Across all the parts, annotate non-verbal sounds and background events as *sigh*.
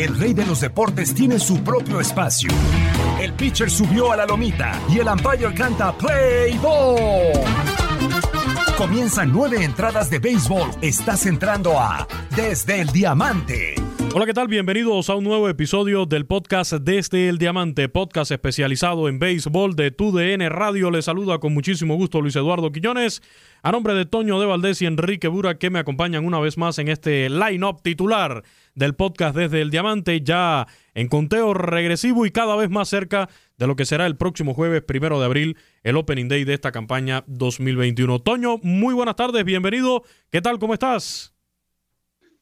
El rey de los deportes tiene su propio espacio. El pitcher subió a la lomita y el umpire canta Play Ball. Comienzan nueve entradas de béisbol. Estás entrando a Desde el Diamante. Hola, ¿qué tal? Bienvenidos a un nuevo episodio del podcast Desde el Diamante, podcast especializado en béisbol de TUDN Radio. Les saluda con muchísimo gusto Luis Eduardo Quiñones, a nombre de Toño de Valdés y Enrique Bura, que me acompañan una vez más en este line-up titular del podcast Desde el Diamante, ya en conteo regresivo y cada vez más cerca de lo que será el próximo jueves primero de abril, el Opening Day de esta campaña 2021. Toño, muy buenas tardes, bienvenido. ¿Qué tal? ¿Cómo estás?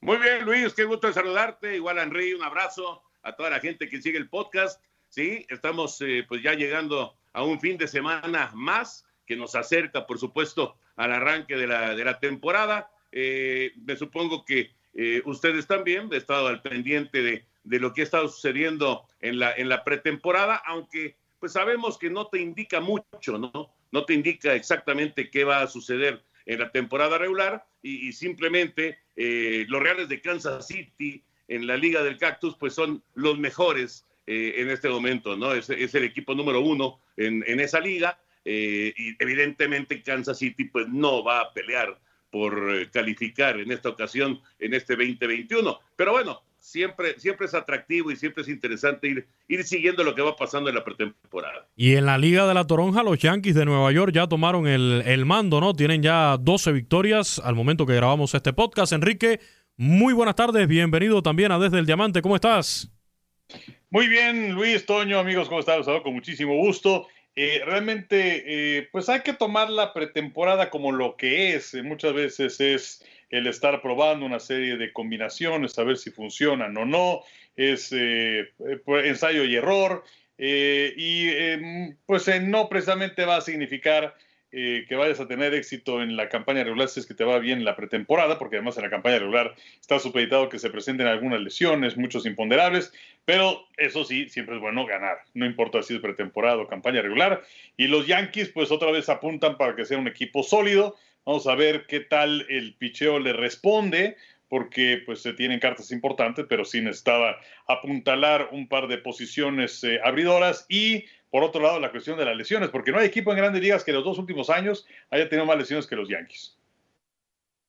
Muy bien, Luis, qué gusto saludarte. Igual, Henry, un abrazo a toda la gente que sigue el podcast. Sí, estamos eh, pues ya llegando a un fin de semana más que nos acerca, por supuesto, al arranque de la, de la temporada. Eh, me supongo que eh, ustedes también, he estado al pendiente de, de, lo que ha estado sucediendo en la, en la pretemporada, aunque pues sabemos que no te indica mucho, ¿no? No te indica exactamente qué va a suceder en la temporada regular y, simplemente eh, los Reales de Kansas City en la Liga del Cactus pues son los mejores eh, en este momento, ¿no? Es, es, el equipo número uno en, en esa liga eh, y evidentemente Kansas City pues no va a pelear por eh, calificar en esta ocasión, en este 2021. Pero bueno, siempre, siempre es atractivo y siempre es interesante ir, ir siguiendo lo que va pasando en la pretemporada. Y en la Liga de la Toronja, los Yankees de Nueva York ya tomaron el, el mando, ¿no? Tienen ya 12 victorias al momento que grabamos este podcast. Enrique, muy buenas tardes, bienvenido también a Desde el Diamante, ¿cómo estás? Muy bien, Luis, Toño, amigos, ¿cómo están? Los saludo con muchísimo gusto. Eh, realmente, eh, pues hay que tomar la pretemporada como lo que es. Eh, muchas veces es el estar probando una serie de combinaciones, saber si funcionan o no. Es eh, ensayo y error. y pues no precisamente va a significar eh, que vayas a tener éxito en la campaña regular si es que te va bien en la pretemporada, porque además en la campaña regular está supeditado que se presenten algunas lesiones, muchos imponderables, pero eso sí, siempre es bueno ganar, no importa si es pretemporada o campaña regular. Y los Yankees pues otra vez apuntan para que sea un equipo sólido. Vamos a ver qué tal el picheo le responde porque pues se tienen cartas importantes, pero sí necesitaba apuntalar un par de posiciones eh, abridoras y por otro lado, la cuestión de las lesiones, porque no hay equipo en grandes ligas que los dos últimos años haya tenido más lesiones que los Yankees.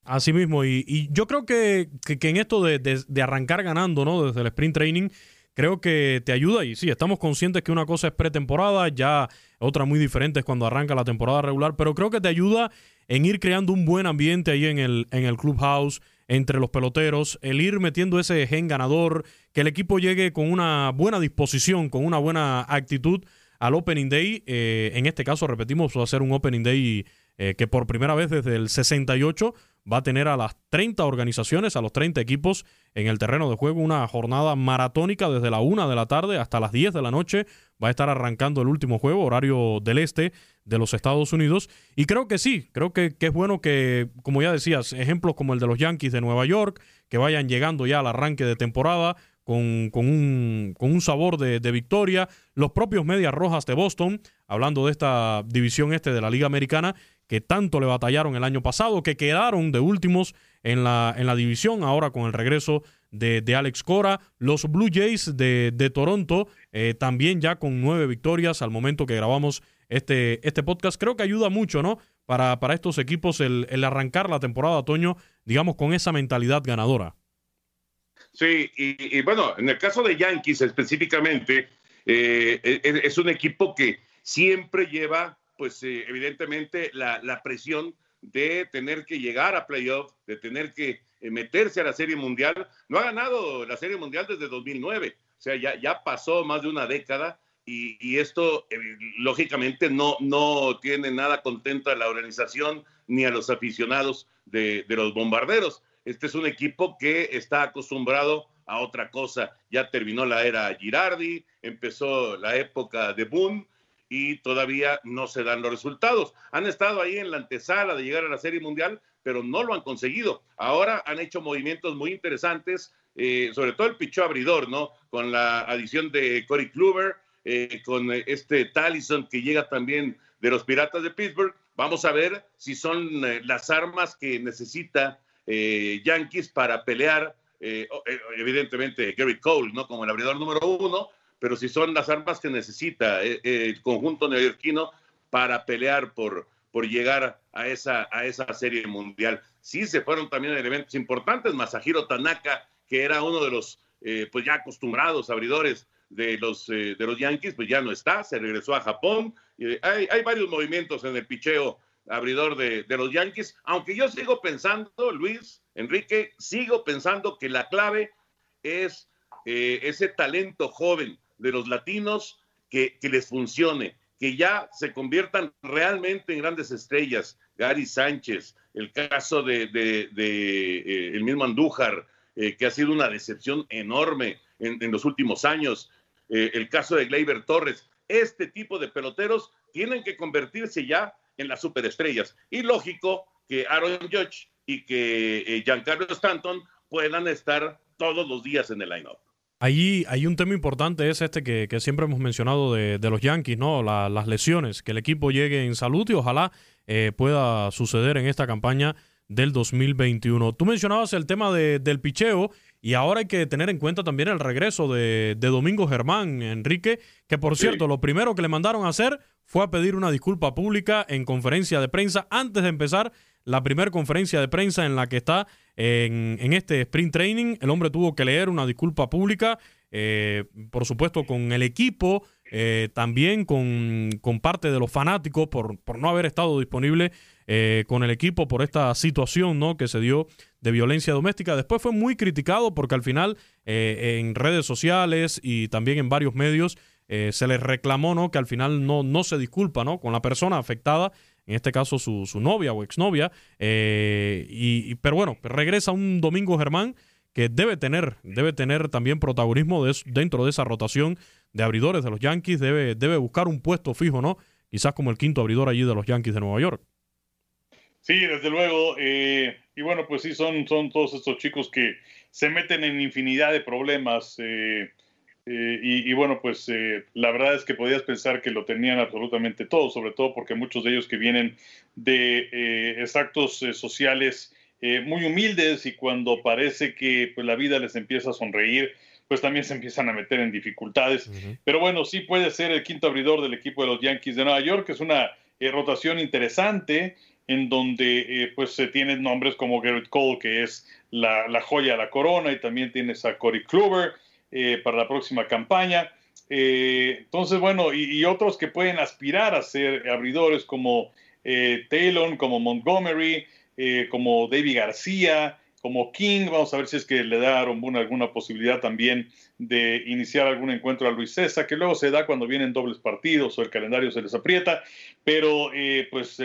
Así mismo, y, yo creo que, que, en esto de, de, de, arrancar ganando, ¿no? Desde el sprint training, creo que te ayuda. Y sí, estamos conscientes que una cosa es pretemporada, ya otra muy diferente es cuando arranca la temporada regular, pero creo que te ayuda en ir creando un buen ambiente ahí en el, en el clubhouse, entre los peloteros, el ir metiendo ese gen ganador, que el equipo llegue con una buena disposición, con una buena actitud al Opening Day. Eh, en este caso, repetimos, va a ser un Opening Day eh, que por primera vez desde el 68 va a tener a las 30 organizaciones, a los 30 equipos en el terreno de juego, una jornada maratónica desde la 1 de la tarde hasta las 10 de la noche. Va a estar arrancando el último juego, horario del este de los Estados Unidos. Y creo que sí, creo que, que es bueno que, como ya decías, ejemplos como el de los Yankees de Nueva York, que vayan llegando ya al arranque de temporada, con, un, con un, sabor de, victoria. Los propios Medias Rojas de Boston, hablando de esta división este de la Liga Americana, que tanto le batallaron el año pasado, que quedaron de últimos en la, en la división, ahora con el regreso de, Alex Cora. Los Blue Jays de, de Toronto, eh, también ya con nueve victorias al momento que grabamos este, este podcast. Creo que ayuda mucho, ¿no? Para, para estos equipos el, el arrancar la temporada otoño, digamos, con esa mentalidad ganadora. Sí, y, bueno, en el caso de Yankees específicamente, eh, es, es, un equipo que siempre lleva, pues eh, evidentemente, la, la, presión de tener que llegar a playoff, de tener que eh, meterse a la Serie Mundial. No ha ganado la Serie Mundial desde 2009, o sea, ya, ya pasó más de una década y, y esto, lógicamente, no, no tiene nada contenta a la organización ni a los aficionados de, de los bombarderos. Este es un equipo que está acostumbrado a otra cosa. Ya terminó la era Girardi, empezó la época de Boone y todavía no se dan los resultados. Han estado ahí en la antesala de llegar a la Serie Mundial, pero no lo han conseguido. Ahora han hecho movimientos muy interesantes, eh, sobre todo el pichó abridor, ¿no? Con la adición de Corey Kluber, eh, con este Tallison que llega también de los Piratas de Pittsburgh. Vamos a ver si son eh, las armas que necesita Yankees para pelear. evidentemente, Gary Cole, ¿no? Como el abridor número uno, pero si son las armas que necesita el conjunto neoyorquino para pelear por, por llegar a esa, a esa serie mundial. Sí se fueron también elementos importantes, Masahiro Tanaka, que era uno de los eh, pues ya acostumbrados abridores de los, eh, de los Yankees, pues ya no está, se regresó a Japón. hay, hay, varios movimientos en el picheo abridor de, de, los Yankees, aunque yo sigo pensando, Luis, Enrique, sigo pensando que la clave es eh, ese talento joven de los latinos que, que les funcione que ya se conviertan realmente en grandes estrellas. Gary Sánchez, el caso de, eh, el mismo Andújar, eh, que ha sido una decepción enorme en, los últimos años. El caso de Gleyber Torres. Este tipo de peloteros tienen que convertirse ya en las superestrellas. Y lógico que Aaron Judge y que Giancarlo Stanton puedan estar todos los días en el line-up. Ahí hay un tema importante, es este que, siempre hemos mencionado de, los Yankees, ¿no? las lesiones, que el equipo llegue en salud y ojalá eh, pueda suceder en esta campaña del 2021. Tú mencionabas el tema del picheo y ahora hay que tener en cuenta también el regreso de, Domingo Germán, Enrique, que por cierto, lo primero que le mandaron a hacer fue a pedir una disculpa pública en conferencia de prensa antes de empezar la primera conferencia de prensa en la que está en, este sprint training. El hombre tuvo que leer una disculpa pública, eh, por supuesto con el equipo, eh, también con, parte de los fanáticos por, por no haber estado disponible eh, con el equipo por esta situación ¿no? que se dio de violencia doméstica. Después fue muy criticado porque al final en redes sociales y también en varios medios se le reclamó ¿no? que al final no, no se disculpa ¿no? con la persona afectada en este caso su, novia o exnovia. Eh, y, pero bueno, regresa un Domingo Germán que debe tener, debe tener también protagonismo dentro de esa rotación de abridores de los Yankees, debe, debe buscar un puesto fijo, ¿no? Quizás como el quinto abridor allí de los Yankees de Nueva York. Sí, desde luego. Eh, y bueno, pues sí, son, son todos estos chicos que se meten en infinidad de problemas. Eh, eh, y, bueno, pues eh, la verdad es que podías pensar que lo tenían absolutamente todo, sobre todo porque muchos de ellos que vienen de eh, extractos sociales muy humildes y cuando parece que pues, la vida les empieza a sonreír, pues también se empiezan a meter en dificultades. Pero bueno, sí puede ser el quinto abridor del equipo de los Yankees de Nueva York, que es una rotación interesante en donde pues se tienen nombres como Garrett Cole, que es la, la joya de la corona, y también tienes a Corey Kluber, eh, para la próxima campaña. Eh, entonces, bueno, y, otros que pueden aspirar a ser abridores como eh, Taylor, como Montgomery, como David García, como King. Vamos a ver si es que le da a alguna posibilidad también de iniciar algún encuentro a Luis César, que luego se da cuando vienen dobles partidos o el calendario se les aprieta. Pero, pues,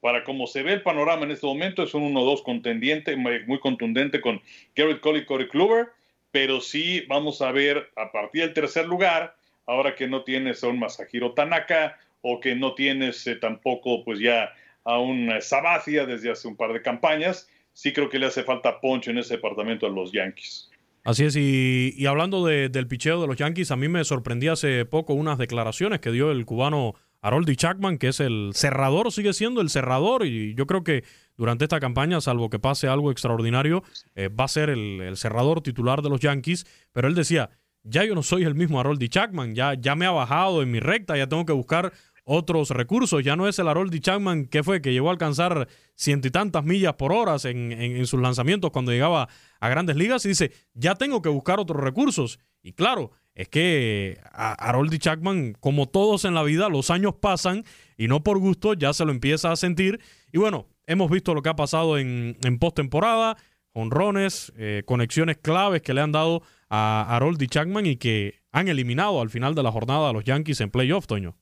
para como se ve el panorama en este momento, es un 1-2 contendiente, muy contundente con Garrett Cole y Corey Kluber pero sí vamos a ver a partir del tercer lugar, ahora que no tienes a un Masahiro Tanaka o que no tienes eh, tampoco pues ya a un eh, Sabathia desde hace un par de campañas, sí creo que le hace falta poncho en ese departamento a los Yankees. Así es, y, hablando del picheo de los Yankees, a mí me sorprendía hace poco unas declaraciones que dio el cubano Haroldi Chapman, que es el cerrador, sigue siendo el cerrador, y yo creo que durante esta campaña, salvo que pase algo extraordinario, eh, va a ser el, cerrador titular de los Yankees. Pero él decía, ya yo no soy el mismo Harold Chapman, ya, ya me ha bajado en mi recta, ya tengo que buscar otros recursos. Ya no es el Harold Chapman que fue, que llegó a alcanzar ciento y tantas millas por hora en, sus lanzamientos cuando llegaba a grandes ligas. Y dice, ya tengo que buscar otros recursos. Y claro, es que a Chapman, como todos en la vida, los años pasan y no por gusto ya se lo empieza a sentir. Y bueno, Hemos visto lo que ha pasado en, en postemporada, honrones, eh, conexiones claves que le han dado a Harold y Chapman y que han eliminado al final de la jornada a los Yankees en playoff, Toño.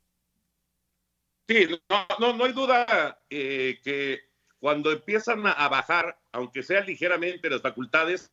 Sí, no, no, hay duda eh, que cuando empiezan a bajar, aunque sea ligeramente las facultades,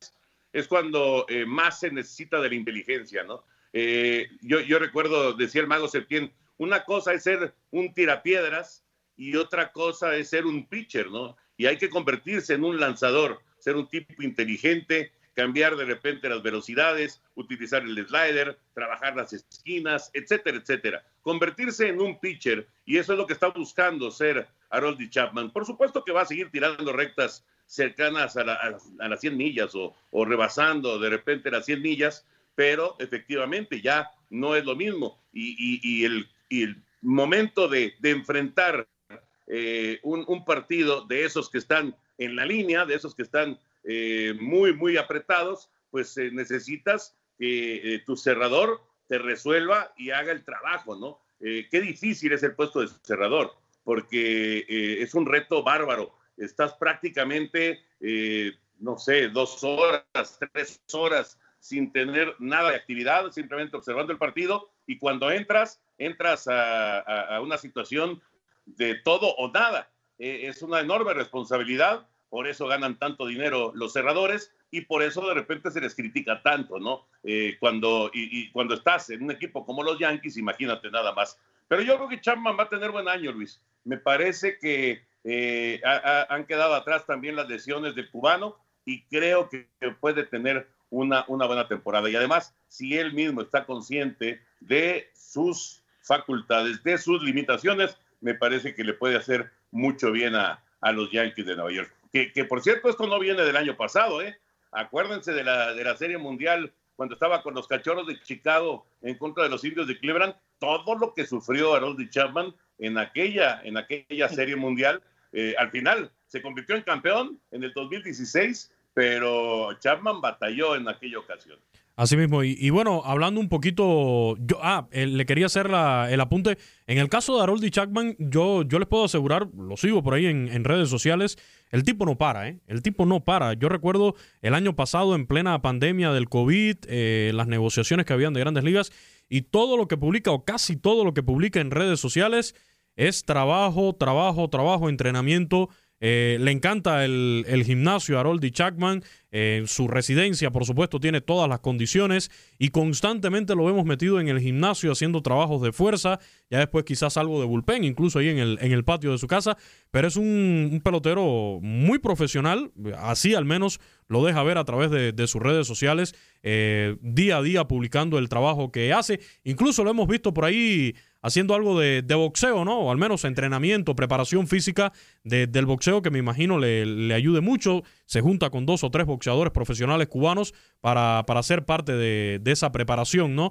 es cuando eh, más se necesita de la inteligencia, ¿no? Eh, yo, yo recuerdo, decía el mago Septién, una cosa es ser un tirapiedras y otra cosa es ser un pitcher, ¿no? Y hay que convertirse en un lanzador, ser un tipo inteligente, cambiar de repente las velocidades, utilizar el slider, trabajar las esquinas, etcétera, etcétera. Convertirse en un pitcher, y eso es lo que está buscando ser Haroldy Chapman. Por supuesto que va a seguir tirando rectas cercanas a, las 100 millas o, rebasando de repente las 100 millas, pero efectivamente ya no es lo mismo. Y, el, momento de, enfrentar eh, un, partido de esos que están en la línea, de esos que están eh, muy, muy apretados, pues eh, necesitas que tu cerrador te resuelva y haga el trabajo, ¿no? qué difícil es el puesto de cerrador, porque es un reto bárbaro estás prácticamente, eh, no sé, dos horas, tres horas sin tener nada de actividad, simplemente observando el partido y cuando entras, entras a, una situación de todo o nada. Eh, es una enorme responsabilidad, por eso ganan tanto dinero los cerradores y por eso de repente se les critica tanto, ¿no? Eh, cuando, y, cuando estás en un equipo como los Yankees, imagínate nada más. Pero yo creo que Chapman va a tener buen año, Luis. Me parece que eh, han quedado atrás también las lesiones del cubano y creo que puede tener una, una buena temporada. Y además, si él mismo está consciente de sus facultades, de sus limitaciones, me parece que le puede hacer mucho bien a, a los Yankees de Nueva York. Que, por cierto, esto no viene del año pasado, ¿eh? Acuérdense de la, de la Serie Mundial cuando estaba con los Cachorros de Chicago en contra de los Indios de Cleveland, todo lo que sufrió Harold Chapman en aquella, en aquella Serie Mundial eh, al final se convirtió en campeón en el 2016, pero Chapman batalló en aquella ocasión. Así mismo, y, bueno, hablando un poquito, yo, ah, le quería hacer el apunte. En el caso de Harold Chapman, yo, yo les puedo asegurar, lo sigo por ahí en, redes sociales, el tipo no para, ¿eh? El tipo no para. Yo recuerdo el año pasado, en plena pandemia del COVID, eh, las negociaciones que habían de grandes ligas, y todo lo que publica, o casi todo lo que publica en redes sociales, es trabajo, trabajo, trabajo, entrenamiento. Eh, le encanta el, gimnasio a Haroldi Chapman. En su residencia, por supuesto, tiene todas las condiciones y constantemente lo vemos metido en el gimnasio haciendo trabajos de fuerza. Ya después quizás algo de bullpen, incluso ahí en el, en el patio de su casa. Pero es un, pelotero muy profesional. Así al menos lo deja ver a través de, sus redes sociales, eh, día a día publicando el trabajo que hace. Incluso lo hemos visto por ahí haciendo algo de, boxeo, ¿no? O al menos entrenamiento, preparación física del boxeo que me imagino le, le, ayude mucho. Se junta con dos o tres boxeadores profesionales cubanos para, para ser parte de, de esa preparación, ¿no?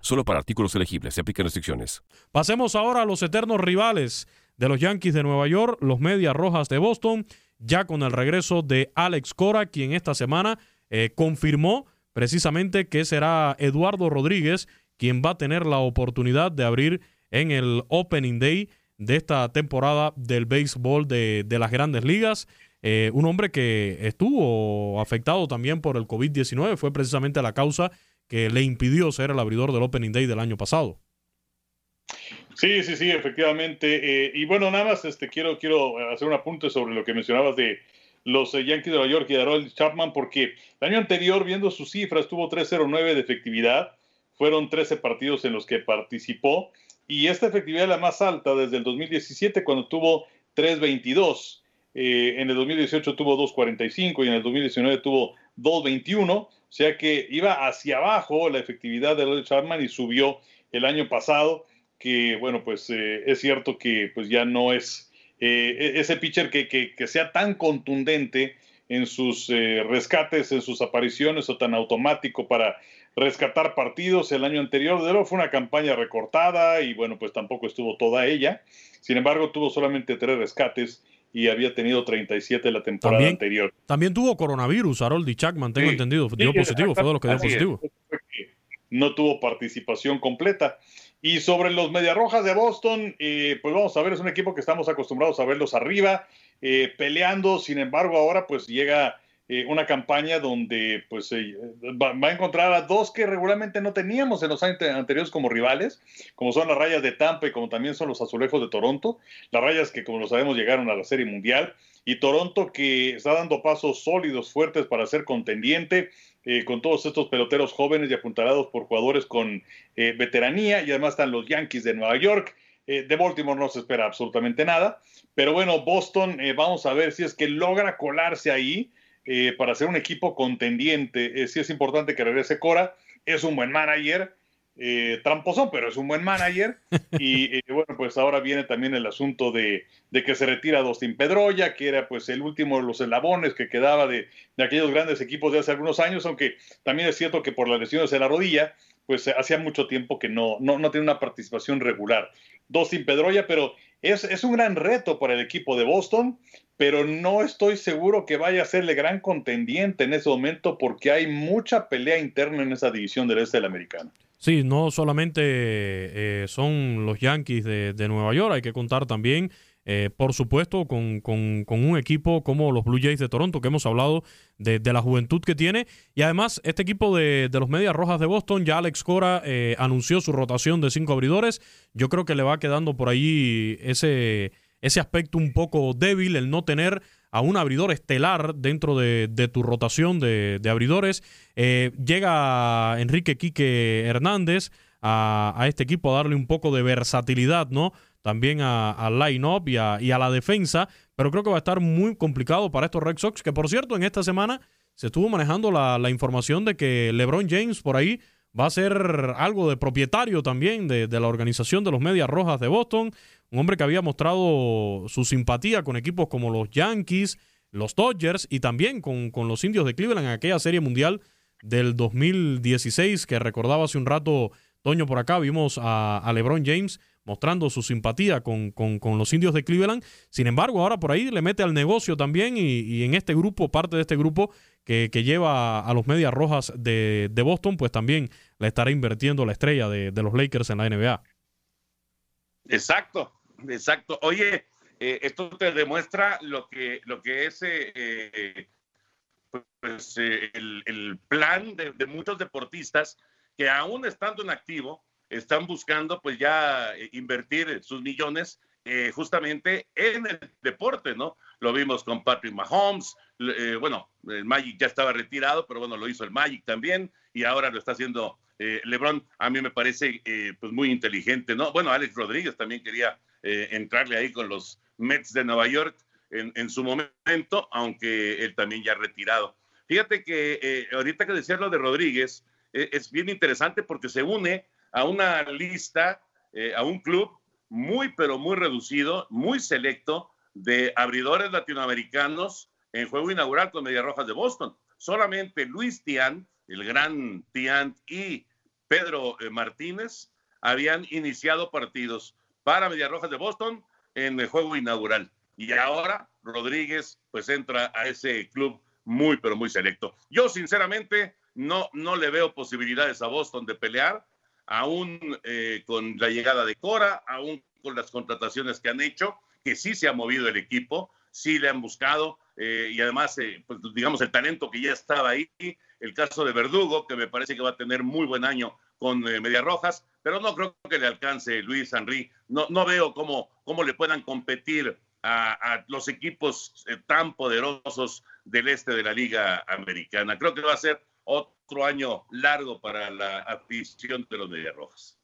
Solo para artículos elegibles. Se aplican restricciones. Pasemos ahora a los eternos rivales de los Yankees de Nueva York, los Medias Rojas de Boston, ya con el regreso de Alex Cora, quien esta semana eh, confirmó precisamente que será Eduardo Rodríguez quien va a tener la oportunidad de abrir en el Opening Day de esta temporada del béisbol de, las grandes ligas. Eh, un hombre que estuvo afectado también por el COVID-19, fue precisamente la causa que le impidió ser el abridor del Opening Day del año pasado. Sí, sí, sí, efectivamente. Eh, y bueno, nada más este, quiero, quiero hacer un apunte sobre lo que mencionabas de los eh, Yankees de Nueva York y de Harold Chapman, porque el año anterior, viendo sus cifras, tuvo 3.09 de efectividad, fueron 13 partidos en los que participó, y esta efectividad es la más alta desde el 2017, cuando tuvo 3.22. Eh, en el 2018 tuvo 2.45 y en el 2019 tuvo 2.21, o sea que iba hacia abajo la efectividad de Lloyd Chapman y subió el año pasado, que bueno, pues eh, es cierto que pues ya no es eh, e-, ese pitcher que, que, sea tan contundente en sus rescates, en sus apariciones o tan automático para rescatar partidos. El año anterior, de nuevo, fue una campaña recortada y bueno, pues tampoco estuvo toda ella. Sin embargo, tuvo solamente tres rescates y había tenido 37 la temporada anterior. También tuvo coronavirus, Harold y Chapman, tengo entendido. Dio positivo, fue de los que dio positivo. No tuvo participación completa. Y sobre los Rojas de Boston, eh, pues vamos a ver, es un equipo que estamos acostumbrados a verlos arriba, eh, peleando, sin embargo ahora pues llega eh, una campaña donde pues va, a encontrar a dos que regularmente no teníamos en los años anteriores como rivales, como son las rayas de Tampa y como también son los azulejos de Toronto, las rayas que como lo sabemos llegaron a la Serie Mundial, y Toronto que está dando pasos sólidos, fuertes para ser contendiente, eh, con todos estos peloteros jóvenes y apuntalados por jugadores con eh, veteranía, y además están los Yankees de Nueva York. Eh, de Baltimore no se espera absolutamente nada, pero bueno, Boston, vamos a ver si es que logra colarse ahí para ser un equipo contendiente. sí es importante que regrese Cora, es un buen manager, eh, tramposón, pero es un buen manager. *laughs* Y eh, bueno, pues ahora viene también el asunto de, que se retira Dustin Pedroya, que era pues el último de los eslabones que quedaba de, aquellos grandes equipos de hace algunos años, aunque también es cierto que por las lesiones de la rodilla, pues hacía mucho tiempo que no, no, no tiene una participación regular. Dustin Pedroya, pero es, es un gran reto para el equipo de Boston, pero no estoy seguro que vaya a serle gran contendiente en ese momento porque hay mucha pelea interna en esa división del este de la americana. Sí, no solamente eh, son los Yankees de, Nueva York, hay que contar también, eh, por supuesto, con, con, un equipo como los Blue Jays de Toronto, que hemos hablado de, la juventud que tiene. Y además, este equipo de, los Medias Rojas de Boston, ya Alex Cora eh, anunció su rotación de cinco abridores. Yo creo que le va quedando por ahí ese, ese aspecto un poco débil, el no tener a un abridor estelar dentro de, tu rotación de, abridores. Eh, llega Enrique Quique Hernández a, este equipo a darle un poco de versatilidad, ¿no? También al line-up y a, la defensa, pero creo que va a estar muy complicado para estos Red Sox, que por cierto, en esta semana se estuvo manejando la, información de que LeBron James por ahí va a ser algo de propietario también de, la organización de los Medias Rojas de Boston un hombre que había mostrado su simpatía con equipos como los Yankees, los Dodgers y también con, los indios de Cleveland en aquella serie mundial del 2016 que recordaba hace un rato Toño por acá, vimos a, LeBron James mostrando su simpatía con, los indios de Cleveland. Sin embargo, ahora por ahí le mete al negocio también y, en este grupo, parte de este grupo que, lleva a los Medias Rojas de, Boston, pues también le estará invirtiendo la estrella de, de los Lakers en la NBA. Exacto, Exacto. Oye, eh, esto te demuestra lo que, lo que es eh, eh, pues, el, plan de, muchos deportistas que aún estando en activo, están buscando pues ya invertir sus millones justamente en el deporte, ¿no? Lo vimos con Patrick Mahomes, bueno, el Magic ya estaba retirado, pero bueno, lo hizo el Magic también y ahora lo está haciendo LeBron. A mí me parece pues muy inteligente, ¿no? Bueno, Alex Rodríguez también quería eh, entrarle ahí con los Mets de Nueva York en, su momento, aunque él también ya retirado. Fíjate que eh, ahorita que decía lo de Rodríguez, eh, es bien interesante porque se une a una lista, a un club muy, pero muy reducido, muy selecto de abridores latinoamericanos en juego inaugural con Medias Rojas de Boston. Solamente Luis Tian, el gran Tian y Pedro Martínez habían iniciado partidos para Medias Rojas de Boston en el juego inaugural. Y ahora Rodríguez pues entra a ese club muy, pero muy selecto. Yo sinceramente no, no le veo posibilidades a Boston de pelear, aún eh, con la llegada de Cora, aún con las contrataciones que han hecho, que sí se ha movido el equipo, sí le han buscado, eh, y además, eh, pues, digamos, el talento que ya estaba ahí, el caso de Verdugo, que me parece que va a tener muy buen año con eh, Medias Rojas, pero no creo que le alcance Luis Henry. No, no veo cómo, cómo le puedan competir a, los equipos tan poderosos del este de la Liga Americana. Creo que va a ser otro año largo para la afición de los Medias Rojas.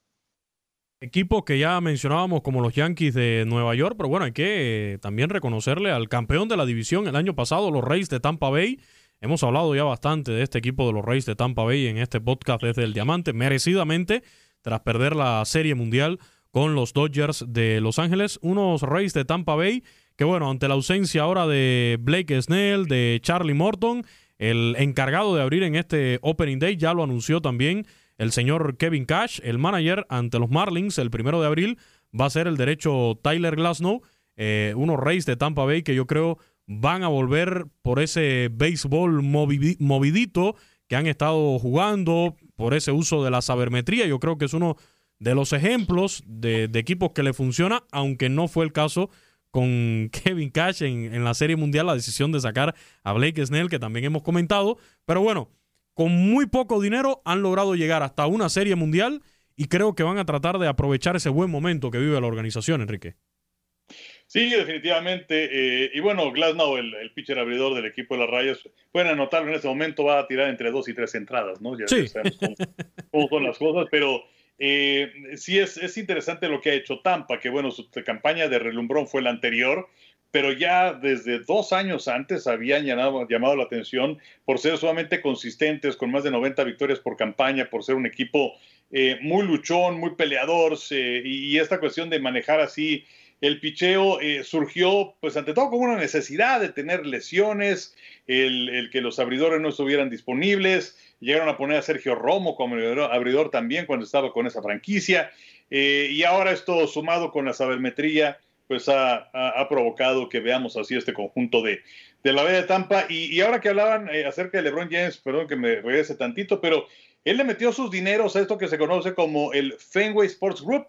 Equipos que ya mencionábamos como los Yankees de Nueva York, pero bueno, hay que eh, también reconocerle al campeón de la división el año pasado, los Reyes de Tampa Bay, Hemos hablado ya bastante de este equipo de los Reyes de Tampa Bay en este podcast desde el Diamante, merecidamente, tras perder la Serie Mundial con los Dodgers de Los Ángeles, unos Reyes de Tampa Bay que bueno, ante la ausencia ahora de Blake Snell, de Charlie Morton, el encargado de abrir en este Opening Day ya lo anunció también el señor Kevin Cash, el manager ante los Marlins el primero de abril va a ser el derecho Tyler Glasnow eh, unos Rays de Tampa Bay que yo creo van a volver por ese béisbol movidito que han estado jugando, por ese uso de la sabermetría. Yo creo que es uno de los ejemplos de, equipos que le funciona, aunque no fue el caso con *laughs* Kevin Cash en, en, la Serie Mundial, la decisión de sacar a Blake Snell, que también hemos comentado. Pero bueno, con muy poco dinero han logrado llegar hasta una Serie Mundial y creo que van a tratar de aprovechar ese buen momento que vive la organización, Enrique. Sí, definitivamente. Eh, y bueno, Glasnow, el, pitcher abridor del equipo de las Rayas, pueden anotarlo en este momento, va a tirar entre dos y tres entradas, ¿no? Ya sí. sabemos cómo, son las cosas, pero eh, sí es, es, interesante lo que ha hecho Tampa, que bueno, su campaña de relumbrón fue la anterior, pero ya desde dos años antes habían llamado, llamado la atención por ser sumamente consistentes, con más de 90 victorias por campaña, por ser un equipo eh, muy luchón, muy peleador, y esta cuestión de manejar así el picheo eh, surgió, pues ante todo, como una necesidad de tener lesiones, el, que los abridores no estuvieran disponibles. Llegaron a poner a Sergio Romo como abridor también cuando estaba con esa franquicia. Eh, y ahora esto sumado con la sabermetría, pues ha, provocado que veamos así este conjunto de, de la B de Tampa. Y, ahora que hablaban eh, acerca de LeBron James, perdón que me regrese tantito, pero él le metió sus dineros a esto que se conoce como el Fenway Sports Group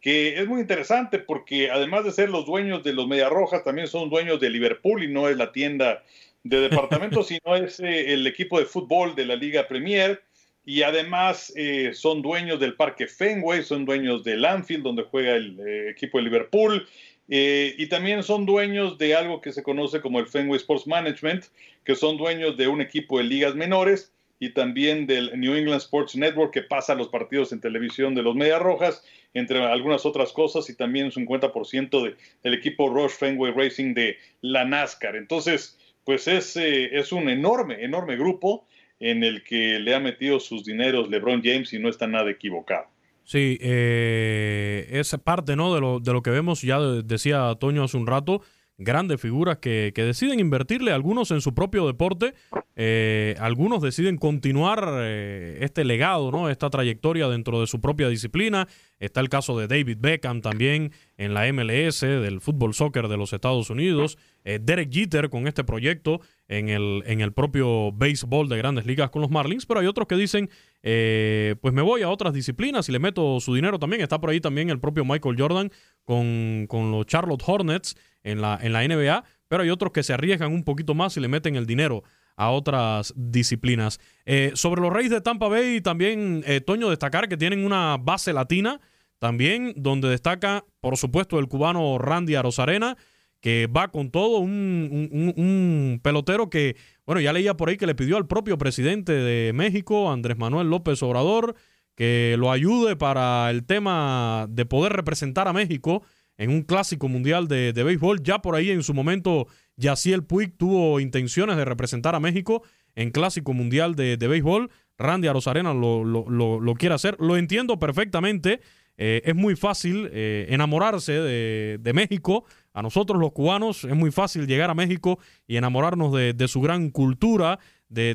que es muy interesante porque además de ser los dueños de los Rojas, también son dueños de Liverpool y no es la tienda de *laughs* departamentos, sino es eh, el equipo de fútbol de la Liga Premier. Y además eh, son dueños del Parque Fenway, son dueños del Anfield, donde juega el eh, equipo de Liverpool. y también son dueños de algo que se conoce como el Fenway Sports Management, que son dueños de un equipo de ligas menores y también del New England Sports Network, que pasa los partidos en televisión de los Medias Rojas entre algunas otras cosas, y también un 50% de, del equipo Rush Fenway Racing de la NASCAR. Entonces, pues es, eh, es un enorme, enorme grupo en el que le ha metido sus dineros LeBron James y no está nada equivocado. Sí, eh, es parte ¿no? de, lo, de lo que vemos, ya decía Toño hace un rato, grandes figuras que, deciden invertirle, algunos en su propio deporte, eh, algunos deciden continuar eh, este legado, ¿no? esta trayectoria dentro de su propia disciplina. Está el caso de David Beckham también en la MLS del fútbol soccer de los Estados Unidos. Eh, Derek Jeter con este proyecto en el, en el propio béisbol de grandes ligas con los Marlins, pero hay otros que dicen, pues me voy a otras disciplinas y le meto su dinero también. Está por ahí también el propio Michael Jordan con, con los Charlotte Hornets en la, en la NBA, pero hay otros que se arriesgan un poquito más y le meten el dinero a otras disciplinas. Eh, sobre los Reyes de Tampa Bay, también, eh, Toño, destacar que tienen una base latina, también donde destaca, por supuesto, el cubano Randy Arozarena, que va con todo, un, pelotero que, bueno, ya leía por ahí que le pidió al propio presidente de México, Andrés Manuel López Obrador, que lo ayude para el tema de poder representar a México en un clásico mundial de, béisbol. Ya por ahí en su momento Yaciel Puig tuvo intenciones de representar a México en clásico mundial de, béisbol. Randy Arozarena lo, lo, quiere hacer. Lo entiendo perfectamente. Eh, es muy fácil eh, enamorarse de, México. A nosotros los cubanos es muy fácil llegar a México y enamorarnos de, su gran cultura, de,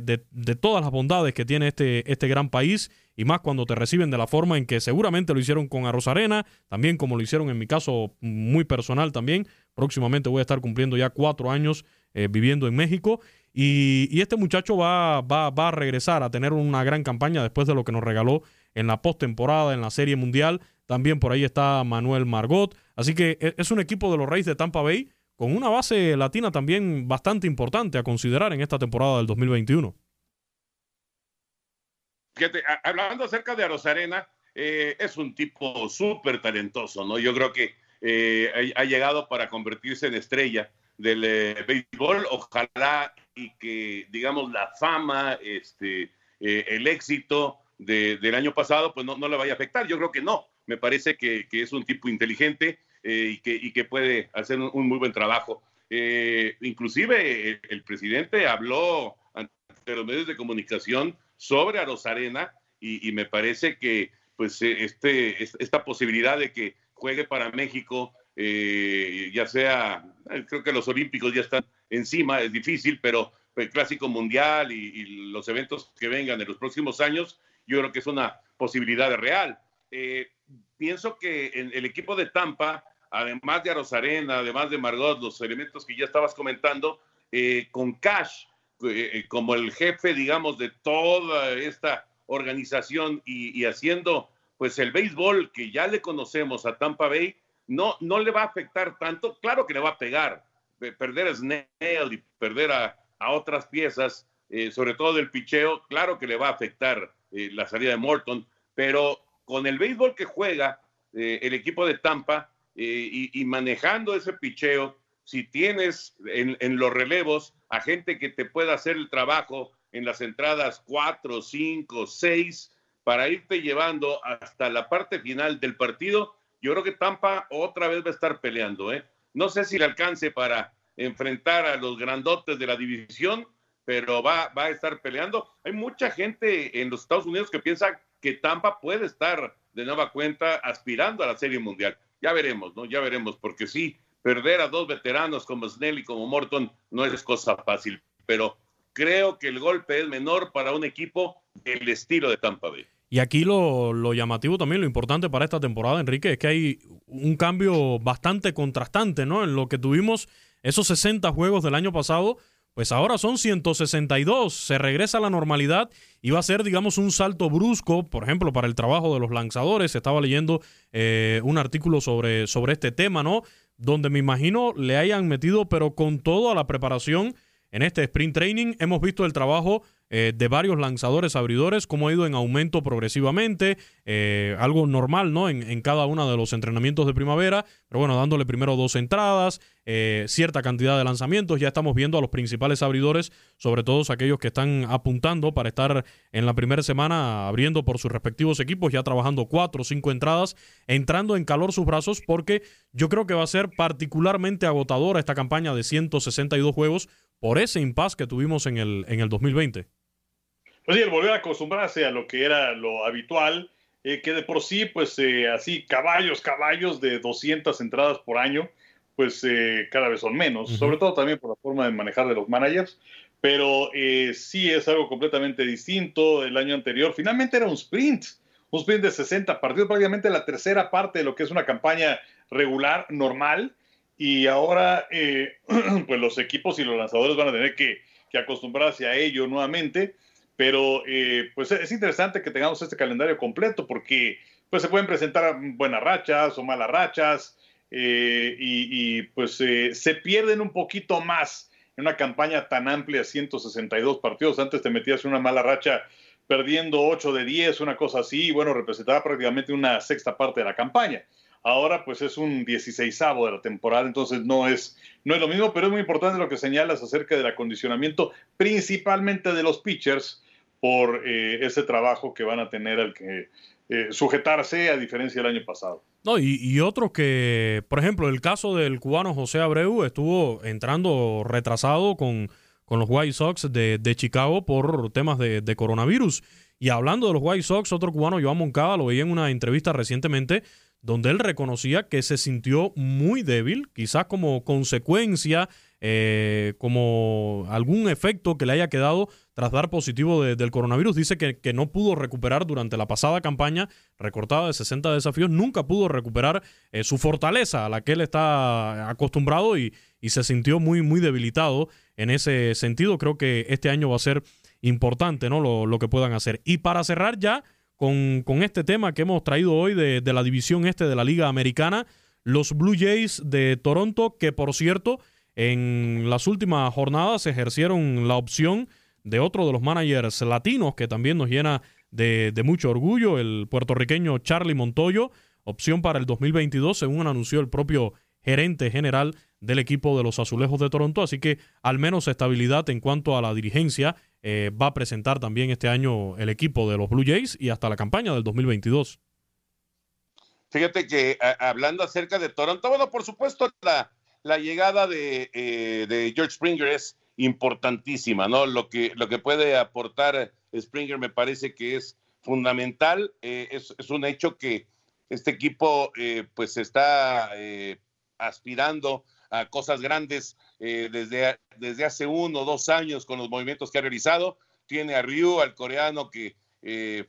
todas las bondades que tiene este, este gran país y más cuando te reciben de la forma en que seguramente lo hicieron con Arena, también como lo hicieron en mi caso muy personal también. Próximamente voy a estar cumpliendo ya cuatro años eh, viviendo en México y, este muchacho va, va, va, a regresar a tener una gran campaña después de lo que nos regaló en la postemporada, en la Serie Mundial. También por ahí está Manuel Margot. Así que e, es un equipo de los Reyes de Tampa Bay con una base latina también bastante importante a considerar en esta temporada del 2021 hablando acerca de Arosarena, eh, es un tipo súper talentoso, ¿no? Yo creo que eh, ha, llegado para convertirse en estrella del eh, béisbol. Ojalá y que, digamos, la fama, este, el éxito del año pasado, pues no, le vaya a afectar. Yo creo que no. Me parece que, es un tipo inteligente y que, que, puede hacer un, muy buen trabajo. inclusive el, presidente habló ante los medios de comunicación sobre a Rosarena y, y me parece que pues eh, este, esta posibilidad de que juegue para México, eh, ya sea, eh, creo que los Olímpicos ya están encima, es difícil, pero el Clásico Mundial y, los eventos que vengan en los próximos años, yo creo que es una posibilidad real. Pienso que en el equipo de Tampa además de Arosarena, además de Margot, los elementos que ya estabas comentando, eh, con Cash eh, como el jefe, digamos, de toda esta organización y, haciendo pues el béisbol que ya le conocemos a Tampa Bay, no, no le va a afectar tanto. Claro que le va a pegar, perder a Snell y perder a, otras piezas, eh, sobre todo del picheo, claro que le va a afectar la salida de Morton, pero con el béisbol que juega el equipo de Tampa, eh, y, manejando ese picheo, si tienes en, los relevos a gente que te pueda hacer el trabajo en las entradas 4, 5, 6, para irte llevando hasta la parte final del partido, yo creo que Tampa otra vez va a estar peleando. ¿eh? No sé si le alcance para enfrentar a los grandotes de la división, pero va, va a estar peleando. Hay mucha gente en los Estados Unidos que piensa que Tampa puede estar de nueva cuenta aspirando a la Serie Mundial. Ya veremos, ¿no? Ya veremos, porque sí, perder a dos veteranos como Snell y como Morton no es cosa fácil, pero creo que el golpe es menor para un equipo del estilo de Tampa Bay. Y aquí lo, lo, llamativo también, lo importante para esta temporada, Enrique, es que hay un cambio bastante contrastante, ¿no? En lo que tuvimos esos 60 juegos del año pasado, pues ahora son 162, se regresa a la normalidad y va a ser, digamos, un salto brusco, por ejemplo, para el trabajo de los lanzadores. Estaba leyendo eh, un artículo sobre, sobre este tema, ¿no? Donde me imagino le hayan metido, pero con todo a la preparación en este sprint training. Hemos visto el trabajo eh, de varios lanzadores abridores, cómo ha ido en aumento progresivamente, eh, algo normal, ¿no? En, en, cada uno de los entrenamientos de primavera, pero bueno, dándole primero dos entradas, eh, cierta cantidad de lanzamientos, ya estamos viendo a los principales abridores, sobre todo aquellos que están apuntando para estar en la primera semana abriendo por sus respectivos equipos, ya trabajando cuatro o cinco entradas, entrando en calor sus brazos, porque yo creo que va a ser particularmente agotadora esta campaña de 162 juegos por ese impasse que tuvimos en el, en el 2020. Pues sí, el volver a acostumbrarse a lo que era lo habitual, eh, que de por sí, pues eh, así, caballos, caballos de 200 entradas por año, pues eh, cada vez son menos, sobre todo también por la forma de manejar de los managers, pero sí es algo completamente distinto. El año anterior. Finalmente era un sprint, un sprint de 60 partidos, prácticamente la tercera parte de lo que es una campaña regular, normal, y ahora *clears throat* pues los equipos y los lanzadores van a tener que, que acostumbrarse a ello nuevamente pero eh, pues es interesante que tengamos este calendario completo porque pues se pueden presentar buenas rachas o malas rachas eh, y, pues eh, se pierden un poquito más en una campaña tan amplia, 162 partidos. Antes te metías en una mala racha perdiendo 8 de 10, una cosa así, y bueno, representaba prácticamente una sexta parte de la campaña. Ahora pues es un 16 de la temporada, entonces no es, no es lo mismo, pero es muy importante lo que señalas acerca del acondicionamiento, principalmente de los pitchers, por eh, ese trabajo que van a tener al que eh, sujetarse a diferencia del año pasado. No, y, otro que, por ejemplo, el caso del cubano José Abreu estuvo entrando retrasado con, con los White Sox de, Chicago por temas de, de, coronavirus. Y hablando de los White Sox, otro cubano, Joan Moncada, lo veía en una entrevista recientemente, donde él reconocía que se sintió muy débil, quizás como consecuencia eh, como algún efecto que le haya quedado tras dar positivo del coronavirus. Dice que, que, no pudo recuperar durante la pasada campaña recortada de 60 desafíos, nunca pudo recuperar eh, su fortaleza a la que él está acostumbrado y, y, se sintió muy, muy debilitado en ese sentido. Creo que este año va a ser importante ¿no? lo, lo que puedan hacer. Y para cerrar ya con, con, este tema que hemos traído hoy de, de la división este de la Liga Americana, los Blue Jays de Toronto, que por cierto en las últimas jornadas ejercieron la opción de otro de los managers latinos que también nos llena de, mucho orgullo, el puertorriqueño Charlie Montoyo, opción para el 2022, según anunció el propio gerente general del equipo de los Azulejos de Toronto. Así que al menos estabilidad en cuanto a la dirigencia eh, va a presentar también este año el equipo de los Blue Jays y hasta la campaña del 2022. Fíjate que hablando acerca de Toronto, bueno, por supuesto la, llegada eh, de, George Springer es importantísima, ¿no? Lo que, lo que puede aportar Springer me parece que es fundamental. Eh, es, un hecho que este equipo eh, pues está aspirando a cosas grandes desde, desde hace uno o dos años con los movimientos que ha realizado. Tiene a Ryu, al coreano, que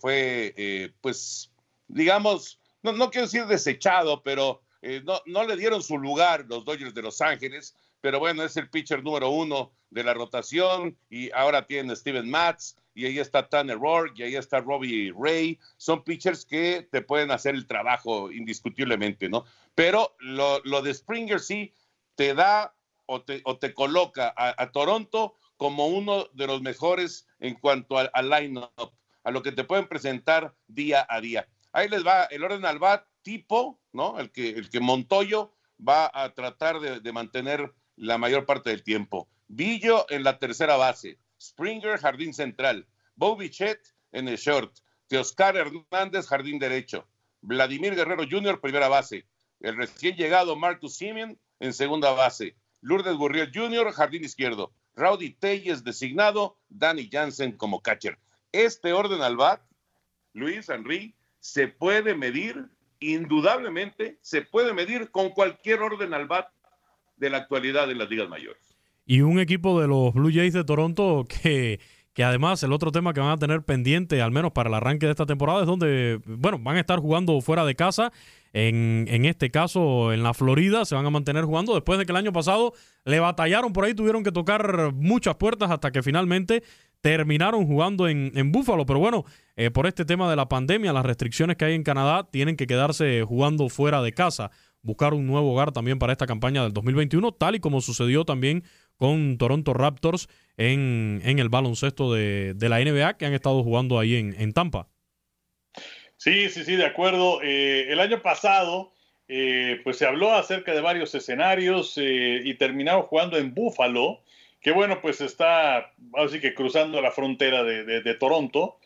fue, pues, digamos, no, no quiero decir desechado, pero eh, no, no le dieron su lugar los Dodgers de Los Ángeles, pero bueno, es el pitcher número uno de la rotación y ahora tiene Steven Matz y ahí está Tanner Rourke y ahí está Robbie Ray. Son pitchers que te pueden hacer el trabajo indiscutiblemente, ¿no? Pero lo, lo de Springer sí te da o te, o te coloca a, Toronto como uno de los mejores en cuanto al, al line-up, a lo que te pueden presentar día a día. Ahí les va el orden al bat tipo, ¿no? El que, el que Montoyo va a tratar de, de mantener la mayor parte del tiempo. Villo en la tercera base, Springer, jardín central, Bobichet en el short, Teoscar Hernández, jardín derecho, Vladimir Guerrero Jr., primera base, el recién llegado Marcus Simeon en segunda base, Lourdes Burriel Jr., jardín izquierdo, Rowdy Telles designado, Danny Jansen como catcher. Este orden al bat, Luis Henry, se puede medir, indudablemente, se puede medir con cualquier orden al bat de la actualidad en las ligas mayores. Y un equipo de los Blue Jays de Toronto que, que además el otro tema que van a tener pendiente, al menos para el arranque de esta temporada, es donde, bueno, van a estar jugando fuera de casa. En, en, este caso, en la Florida, se van a mantener jugando después de que el año pasado le batallaron por ahí, tuvieron que tocar muchas puertas hasta que finalmente terminaron jugando en, en Búfalo. Pero bueno, eh, por este tema de la pandemia, las restricciones que hay en Canadá, tienen que quedarse jugando fuera de casa buscar un nuevo hogar también para esta campaña del 2021, tal y como sucedió también con Toronto Raptors en, en el baloncesto de, de, la NBA que han estado jugando ahí en, en Tampa. Sí, sí, sí, de acuerdo. Eh, el año pasado, eh, pues se habló acerca de varios escenarios eh, y terminaron jugando en Buffalo, que bueno, pues está así que cruzando la frontera de, de, de Toronto,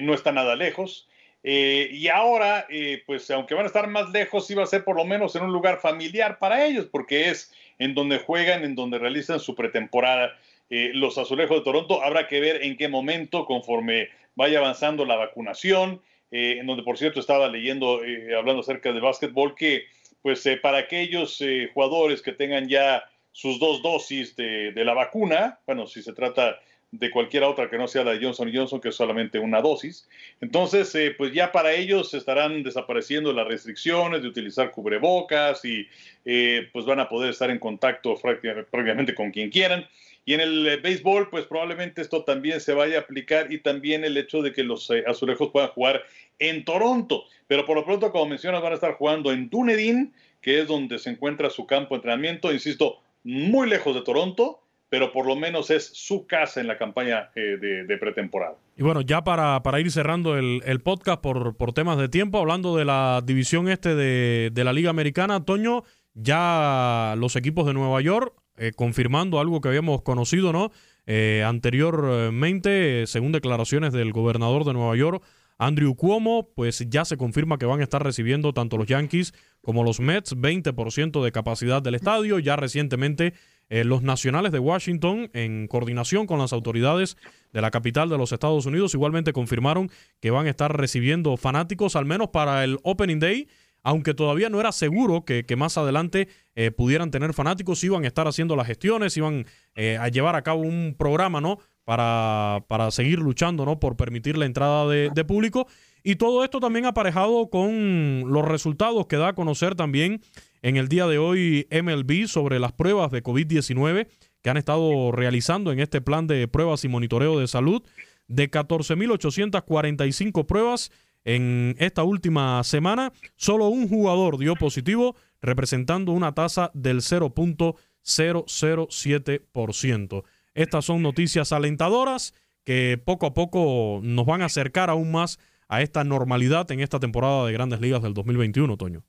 no está nada lejos. Eh, y ahora, eh, pues aunque van a estar más lejos, va a ser por lo menos en un lugar familiar para ellos, porque es en donde juegan, en donde realizan su pretemporada. Eh, los azulejos de Toronto, habrá que ver en qué momento, conforme vaya avanzando la vacunación, en donde por cierto estaba leyendo, hablando acerca de básquetbol, que pues para aquellos jugadores que tengan ya sus dos dosis de, de la vacuna, bueno, si se trata de cualquier otra que no sea la de Johnson Johnson, que es solamente una dosis. Entonces, eh, pues ya para ellos estarán desapareciendo las restricciones de utilizar cubrebocas y eh, pues van a poder estar en contacto prácticamente con quien quieran. Y en el eh, béisbol, pues probablemente esto también se vaya a aplicar y también el hecho de que los azulejos puedan jugar en Toronto. Pero por lo pronto, como mencionas, van a estar jugando en Dunedin, que es donde se encuentra su campo de entrenamiento, insisto, muy lejos de Toronto pero por lo menos es su casa en la campaña eh, de, pretemporada. Y bueno, ya para, para ir cerrando el, podcast por, por, temas de tiempo, hablando de la división este de, de la Liga Americana, Toño, ya los equipos de Nueva York, eh, confirmando algo que habíamos conocido, ¿no? Eh, anteriormente, según declaraciones del gobernador de Nueva York, Andrew Cuomo, pues ya se confirma que van a estar recibiendo tanto los Yankees como los Mets 20% de capacidad del estadio. Ya recientemente eh, los nacionales de Washington, en coordinación con las autoridades de la capital de los Estados Unidos, igualmente confirmaron que van a estar recibiendo fanáticos, al menos para el Opening Day, aunque todavía no era seguro que, más adelante eh, pudieran tener fanáticos, iban a estar haciendo las gestiones, iban eh, a llevar a cabo un programa, ¿no? Para, para seguir luchando, ¿no? Por permitir la entrada de, de público. Y todo esto también aparejado con los resultados que da a conocer también en el día de hoy MLB sobre las pruebas de COVID-19 que han estado realizando en este plan de pruebas y monitoreo de salud. De 14.845 pruebas en esta última semana, solo un jugador dio positivo, representando una tasa del 0.007%. Estas son noticias alentadoras que poco a poco nos van a acercar aún más a esta normalidad en esta temporada de grandes ligas del 2021, Toño.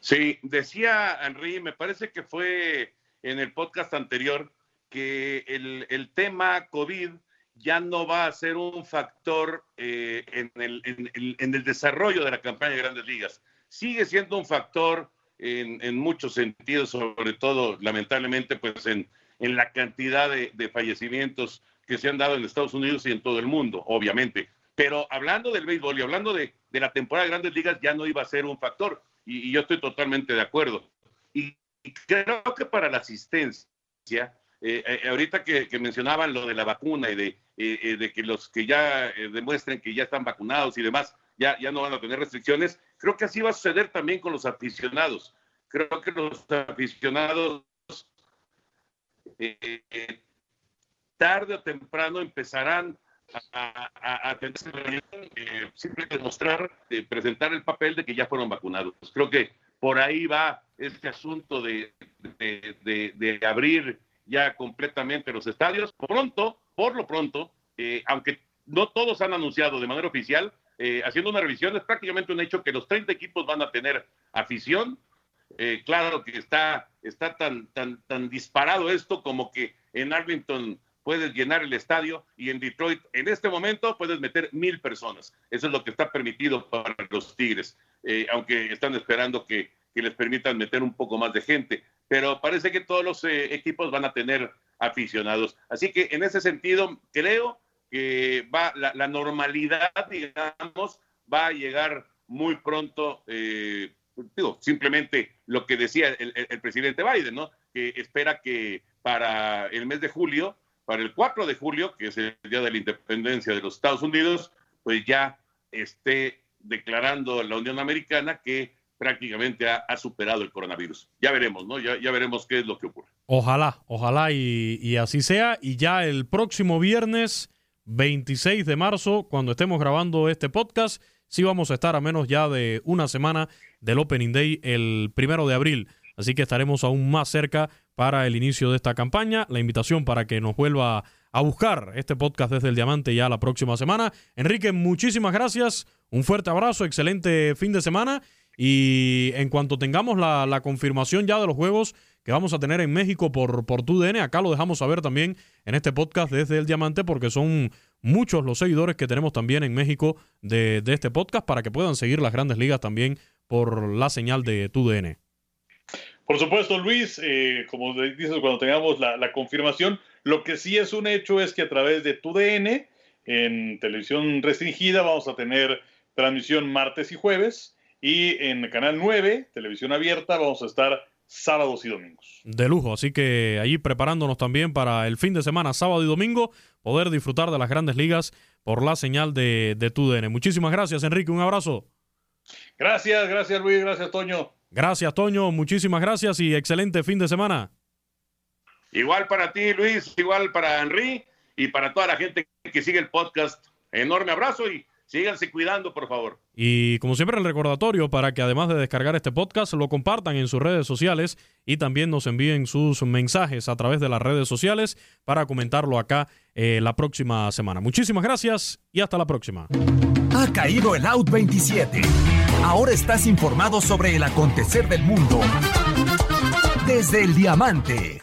Sí, decía Henry, me parece que fue en el podcast anterior, que el, el tema COVID ya no va a ser un factor eh, en, el, en, en, el, desarrollo de la campaña de grandes ligas. Sigue siendo un factor en, muchos sentidos, sobre todo, lamentablemente, pues en, la cantidad de, de, fallecimientos que se han dado en Estados Unidos y en todo el mundo, obviamente. Pero hablando del béisbol y hablando de, de la temporada de grandes ligas, ya no iba a ser un factor y, yo estoy totalmente de acuerdo. Y, creo que para la asistencia, eh, eh, ahorita que, mencionaban lo de la vacuna y de, eh, de que los que ya demuestren que ya están vacunados y demás, ya, ya no van a tener restricciones, creo que así va a suceder también con los aficionados. Creo que los aficionados tarde o temprano empezarán a, tener simplemente demostrar, presentar el papel de que ya fueron vacunados. Creo que por ahí va este asunto de, de, abrir ya completamente los estadios. Pronto, por lo pronto, eh, aunque no todos han anunciado de manera oficial, eh, haciendo una revisión, es prácticamente un hecho que los 30 equipos van a tener afición. Eh, claro que está, está tan, tan, tan disparado esto como que en Arlington puedes llenar el estadio y en Detroit en este momento puedes meter mil personas. Eso es lo que está permitido para los Tigres, eh, aunque están esperando que, les permitan meter un poco más de gente. Pero parece que todos los eh, equipos van a tener aficionados. Así que en ese sentido creo que va la, normalidad, digamos, va a llegar muy pronto. Eh, digo, simplemente lo que decía el presidente Biden, ¿no? Que espera que para el mes de julio para el 4 de julio, que es el día de la independencia de los Estados Unidos, pues ya esté declarando la Unión Americana que prácticamente ha, superado el coronavirus. Ya veremos, ¿no? Ya, ya, veremos qué es lo que ocurre. Ojalá, ojalá y, y así sea. Y ya el próximo viernes 26 de marzo, cuando estemos grabando este podcast, sí vamos a estar a menos ya de una semana del Opening Day el primero de abril. Así que estaremos aún más cerca para el inicio de esta campaña. La invitación para que nos vuelva a buscar este podcast desde el Diamante ya la próxima semana. Enrique, muchísimas gracias. Un fuerte abrazo, excelente fin de semana. Y en cuanto tengamos la, confirmación ya de los juegos que vamos a tener en México por, por TUDN, acá lo dejamos saber también en este podcast desde el Diamante, porque son muchos los seguidores que tenemos también en México de, de este podcast para que puedan seguir las grandes ligas también por la señal de TUDN. Por supuesto, Luis, eh, como dices, cuando tengamos la, confirmación, lo que sí es un hecho es que a través de tu DN, en televisión restringida, vamos a tener transmisión martes y jueves, y en Canal 9, televisión abierta, vamos a estar sábados y domingos. De lujo, así que ahí preparándonos también para el fin de semana, sábado y domingo, poder disfrutar de las grandes ligas por la señal de, de TUDN. Muchísimas gracias, Enrique, un abrazo. Gracias, gracias Luis, gracias Toño. Gracias, Toño. Muchísimas gracias y excelente fin de semana. Igual para ti, Luis, igual para Henry y para toda la gente que sigue el podcast. Enorme abrazo y síganse cuidando, por favor. Y como siempre, el recordatorio para que además de descargar este podcast, lo compartan en sus redes sociales y también nos envíen sus mensajes a través de las redes sociales para comentarlo acá eh, la próxima semana. Muchísimas gracias y hasta la próxima. Ha caído el Out 27. Ahora estás informado sobre el acontecer del mundo desde el diamante.